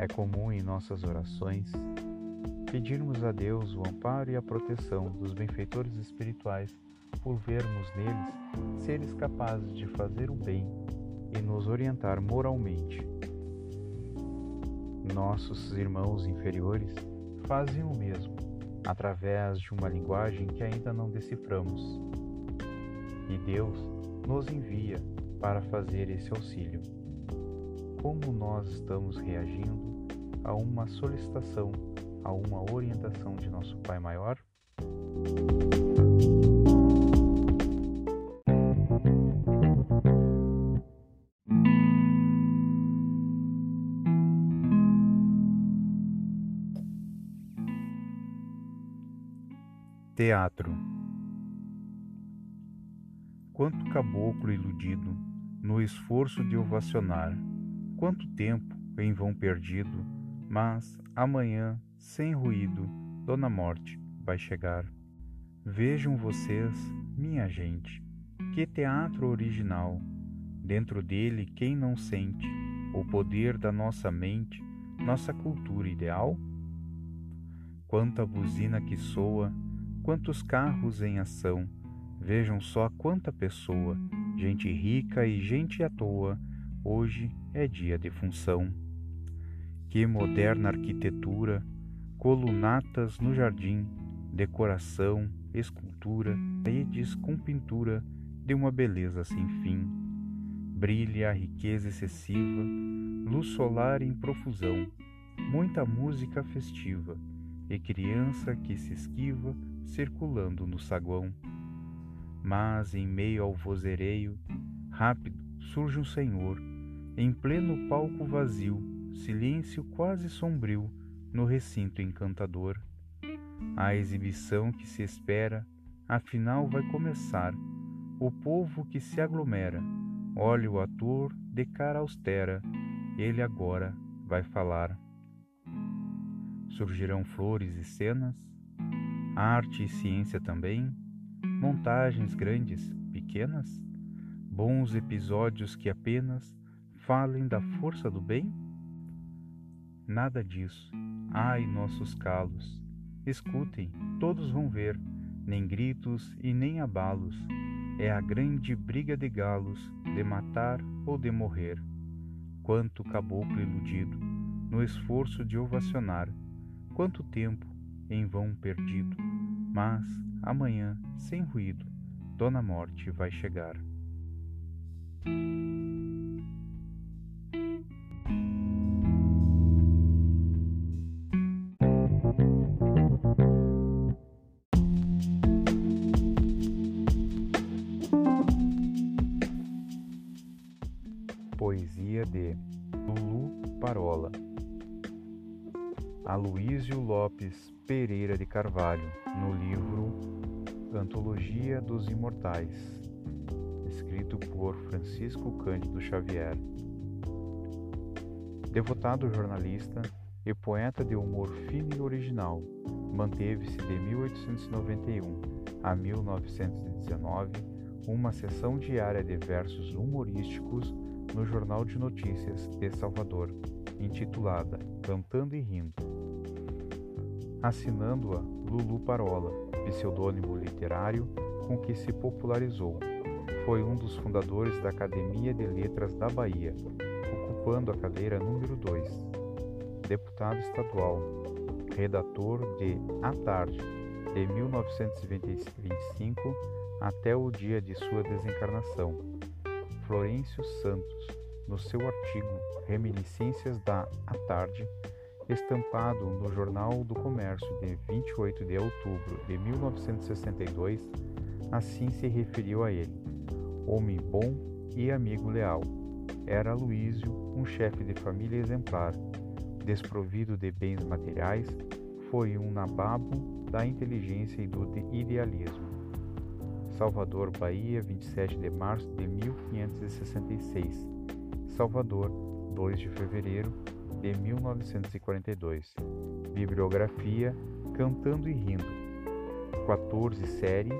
É comum em nossas orações pedirmos a Deus o amparo e a proteção dos benfeitores espirituais por vermos neles seres capazes de fazer o bem e nos orientar moralmente. Nossos irmãos inferiores fazem o mesmo, através de uma linguagem que ainda não deciframos. E Deus nos envia para fazer esse auxílio. Como nós estamos reagindo a uma solicitação, a uma orientação de nosso Pai Maior? Teatro Quanto caboclo iludido no esforço de ovacionar, quanto tempo em vão perdido, mas amanhã, sem ruído, Dona Morte vai chegar. Vejam vocês, minha gente, que teatro original. Dentro dele, quem não sente o poder da nossa mente, nossa cultura ideal? Quanta buzina que soa Quantos carros em ação, vejam só quanta pessoa, gente rica e gente à toa, hoje é dia de função. Que moderna arquitetura, colunatas no jardim, decoração, escultura, redes com pintura de uma beleza sem fim. Brilha a riqueza excessiva, luz solar em profusão, muita música festiva e criança que se esquiva circulando no saguão. Mas em meio ao vozereio, rápido surge um senhor, em pleno palco vazio, silêncio quase sombrio no recinto encantador. A exibição que se espera, afinal vai começar. O povo que se aglomera, olha o ator de cara austera, ele agora vai falar. Surgirão flores e cenas, arte e ciência também, montagens grandes, pequenas, bons episódios que apenas falem da força do bem? Nada disso. Ai, nossos calos, escutem, todos vão ver, nem gritos e nem abalos. É a grande briga de galos, de matar ou de morrer. Quanto caboclo iludido, no esforço de ovacionar, quanto tempo em vão perdido, mas amanhã, sem ruído, Dona Morte vai chegar. Poesia de Lulu Parola Aloísio Lopes Pereira de Carvalho, no livro Antologia dos Imortais, escrito por Francisco Cândido Xavier. Devotado jornalista e poeta de humor fino e original, manteve-se de 1891 a 1919 uma sessão diária de versos humorísticos no Jornal de Notícias de Salvador, intitulada Cantando e Rindo assinando-a Lulu Parola, pseudônimo literário com que se popularizou. Foi um dos fundadores da Academia de Letras da Bahia, ocupando a cadeira número 2. Deputado estadual, redator de A Tarde, de 1925 até o dia de sua desencarnação. Florencio Santos, no seu artigo Reminiscências da A Tarde, estampado no Jornal do Comércio de 28 de outubro de 1962, assim se referiu a ele: homem bom e amigo leal. Era Luísio um chefe de família exemplar, desprovido de bens materiais, foi um nababo da inteligência e do idealismo. Salvador, Bahia, 27 de março de 1566. Salvador, 2 de fevereiro de 1942. Bibliografia Cantando e Rindo. 14 série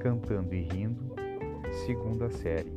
Cantando e Rindo, segunda série.